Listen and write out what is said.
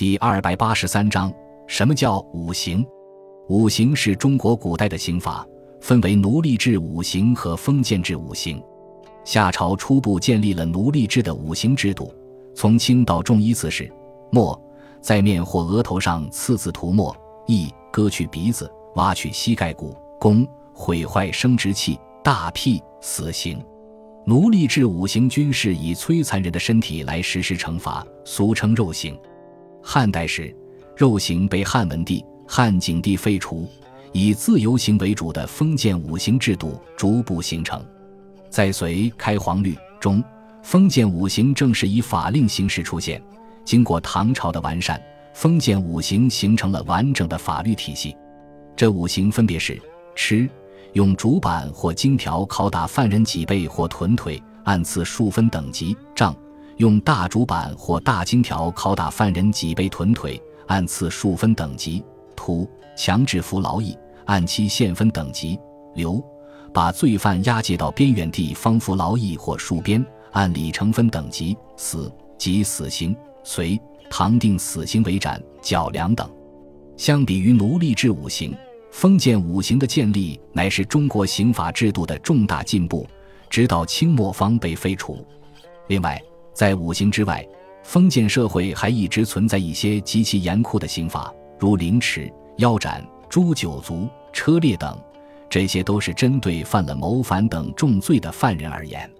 第二百八十三章：什么叫五行？五行是中国古代的刑法，分为奴隶制五行和封建制五行。夏朝初步建立了奴隶制的五行制度，从轻到重依次是：墨，在面或额头上刺字涂墨，亦割去鼻子，挖去膝盖骨，弓毁坏生殖器，大辟死刑。奴隶制五行均是以摧残人的身体来实施惩罚，俗称肉刑。汉代时，肉刑被汉文帝、汉景帝废除，以自由刑为主的封建五行制度逐步形成。在隋开皇律中，封建五行正式以法令形式出现。经过唐朝的完善，封建五行形成了完整的法律体系。这五行分别是：吃，用竹板或荆条拷打犯人脊背或臀腿，按次数分等级；杖。用大竹板或大荆条拷打犯人脊背臀腿，按次数分等级；徒强制服劳役，按期限分等级；流把罪犯押解到边远地方服劳役或戍边，按里程分等级；死即死刑，隋唐定死刑为斩、绞梁等。相比于奴隶制五刑，封建五刑的建立乃是中国刑法制度的重大进步，直到清末方被废除。另外，在五行之外，封建社会还一直存在一些极其严酷的刑罚，如凌迟、腰斩、诛九族、车裂等，这些都是针对犯了谋反等重罪的犯人而言。